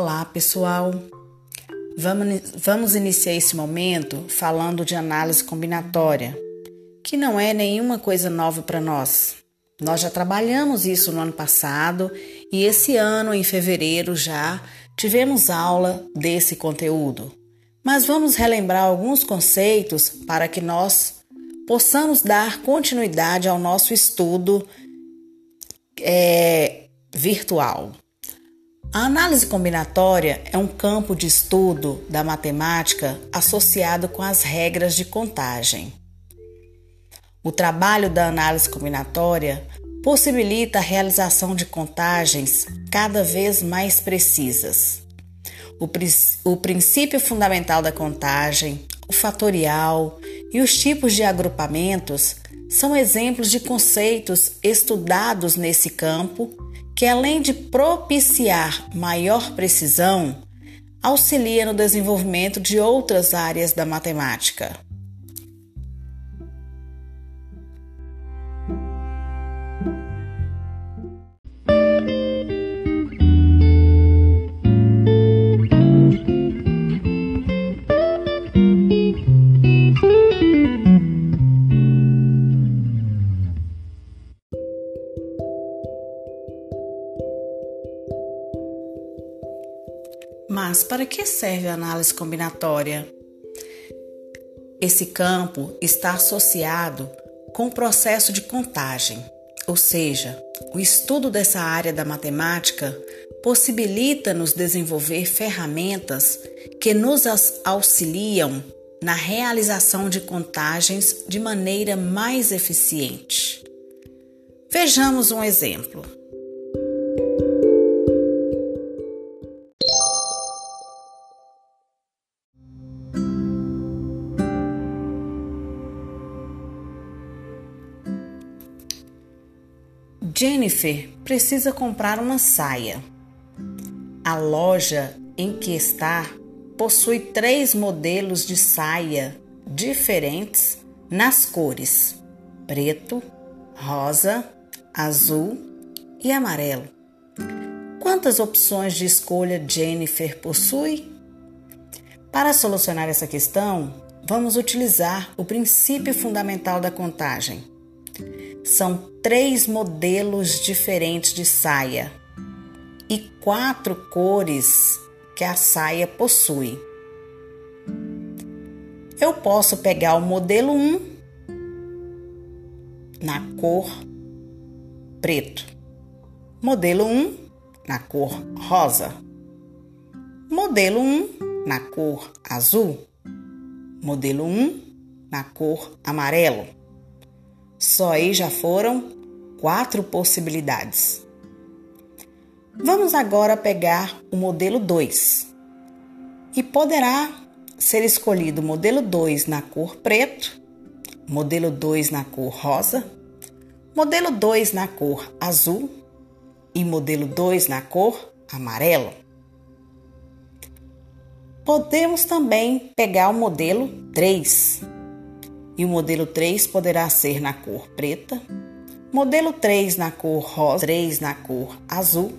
Olá, pessoal. Vamos, vamos iniciar esse momento falando de análise combinatória, que não é nenhuma coisa nova para nós. Nós já trabalhamos isso no ano passado e esse ano, em fevereiro, já tivemos aula desse conteúdo. Mas vamos relembrar alguns conceitos para que nós possamos dar continuidade ao nosso estudo é, virtual. A análise combinatória é um campo de estudo da matemática associado com as regras de contagem. O trabalho da análise combinatória possibilita a realização de contagens cada vez mais precisas. O, o princípio fundamental da contagem, o fatorial e os tipos de agrupamentos são exemplos de conceitos estudados nesse campo que, além de propiciar maior precisão, auxilia no desenvolvimento de outras áreas da matemática. Mas para que serve a análise combinatória? Esse campo está associado com o processo de contagem, ou seja, o estudo dessa área da matemática possibilita-nos desenvolver ferramentas que nos auxiliam na realização de contagens de maneira mais eficiente. Vejamos um exemplo. Jennifer precisa comprar uma saia. A loja em que está possui três modelos de saia diferentes nas cores preto, rosa, azul e amarelo. Quantas opções de escolha Jennifer possui? Para solucionar essa questão, vamos utilizar o princípio fundamental da contagem são três modelos diferentes de saia e quatro cores que a saia possui. Eu posso pegar o modelo 1 na cor preto, modelo 1 na cor rosa, modelo 1 na cor azul, modelo 1 na cor amarelo. Só aí já foram quatro possibilidades. Vamos agora pegar o modelo 2 e poderá ser escolhido o modelo 2 na cor preto, modelo 2 na cor rosa, modelo 2 na cor azul e modelo 2 na cor amarelo. Podemos também pegar o modelo 3 e o modelo 3 poderá ser na cor preta, modelo 3 na cor rosa, 3 na cor azul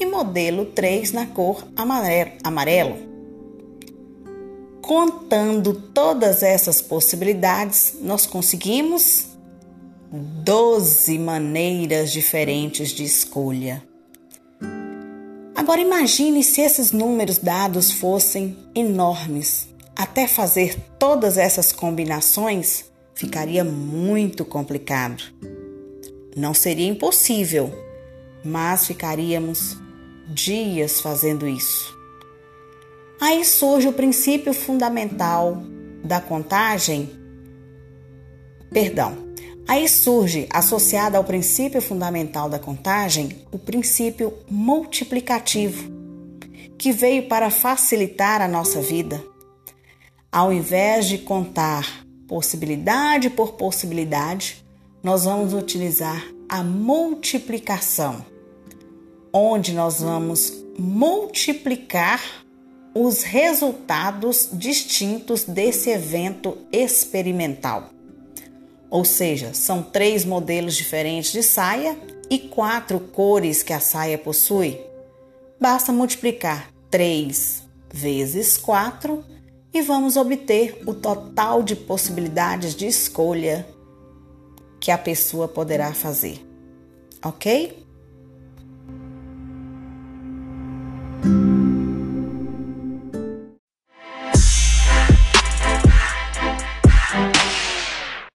e modelo 3 na cor amarelo. Contando todas essas possibilidades, nós conseguimos 12 maneiras diferentes de escolha. Agora imagine se esses números dados fossem enormes até fazer todas essas combinações ficaria muito complicado. Não seria impossível, mas ficaríamos dias fazendo isso. Aí surge o princípio fundamental da contagem. Perdão. Aí surge, associado ao princípio fundamental da contagem, o princípio multiplicativo, que veio para facilitar a nossa vida ao invés de contar possibilidade por possibilidade, nós vamos utilizar a multiplicação, onde nós vamos multiplicar os resultados distintos desse evento experimental. Ou seja, são três modelos diferentes de saia e quatro cores que a saia possui. basta multiplicar 3 vezes 4 e vamos obter o total de possibilidades de escolha que a pessoa poderá fazer. Ok?